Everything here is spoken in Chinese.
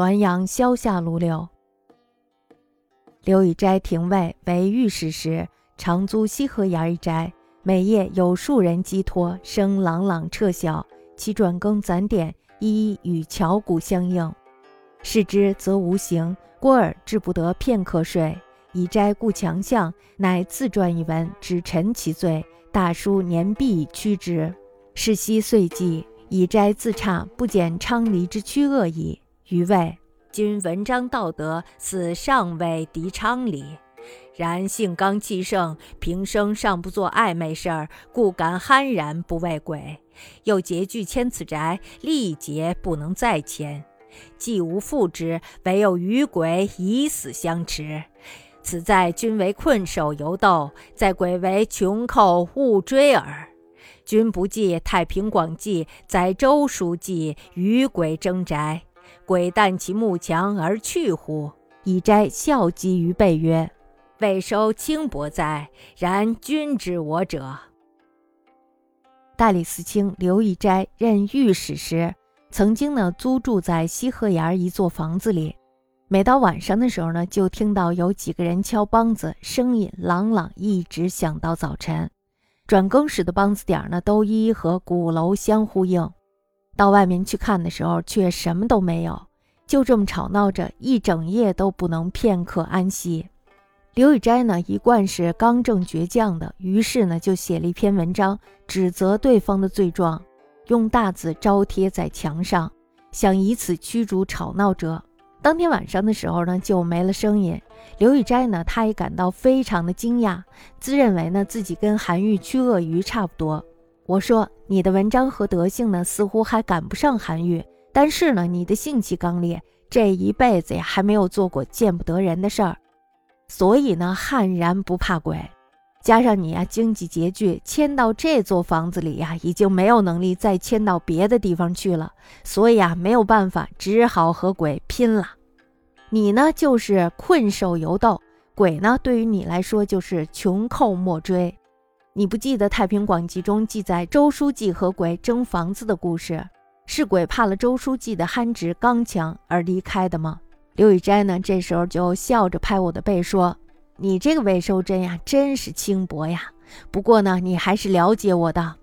滦阳萧下卢柳。刘以斋廷尉为御史时，常租西河沿一斋，每夜有数人寄托，声朗朗彻晓。其转更攒点，一一与桥鼓相应。视之则无形，郭尔至不得片刻睡。以斋故强项，乃自撰一文，指陈其罪。大书年毕屈之。是夕岁记，以斋自差，不减昌黎之屈恶矣。余谓。君文章道德，似尚未敌昌黎。然性刚气盛，平生尚不做暧昧事儿，故敢酣然不畏鬼。又拮据迁此宅，力竭不能再迁。既无复之，唯有与鬼以死相持。此在君为困兽犹斗，在鬼为穷寇勿追耳。君不记《太平广记》，载周书记与鬼争宅。鬼旦其木墙而去乎？以斋笑讥于背曰：“未收轻薄哉！然君之我者。”大理寺卿刘以斋任御史时，曾经呢租住在西河沿一座房子里。每到晚上的时候呢，就听到有几个人敲梆子，声音朗朗，一直响到早晨。转更时的梆子点儿呢，都一一和鼓楼相呼应。到外面去看的时候，却什么都没有，就这么吵闹着一整夜都不能片刻安息。刘以斋呢，一贯是刚正倔强的，于是呢，就写了一篇文章，指责对方的罪状，用大字招贴在墙上，想以此驱逐吵闹者。当天晚上的时候呢，就没了声音。刘以斋呢，他也感到非常的惊讶，自认为呢，自己跟韩愈、屈鳄鱼差不多。我说你的文章和德性呢，似乎还赶不上韩愈，但是呢，你的性气刚烈，这一辈子呀还没有做过见不得人的事儿，所以呢，悍然不怕鬼。加上你呀，经济拮据，迁到这座房子里呀，已经没有能力再迁到别的地方去了，所以啊，没有办法，只好和鬼拼了。你呢，就是困兽犹斗，鬼呢，对于你来说就是穷寇莫追。你不记得《太平广记》中记载周书记和鬼争房子的故事，是鬼怕了周书记的憨直刚强而离开的吗？刘雨斋呢，这时候就笑着拍我的背说：“你这个魏收真呀，真是轻薄呀。不过呢，你还是了解我的。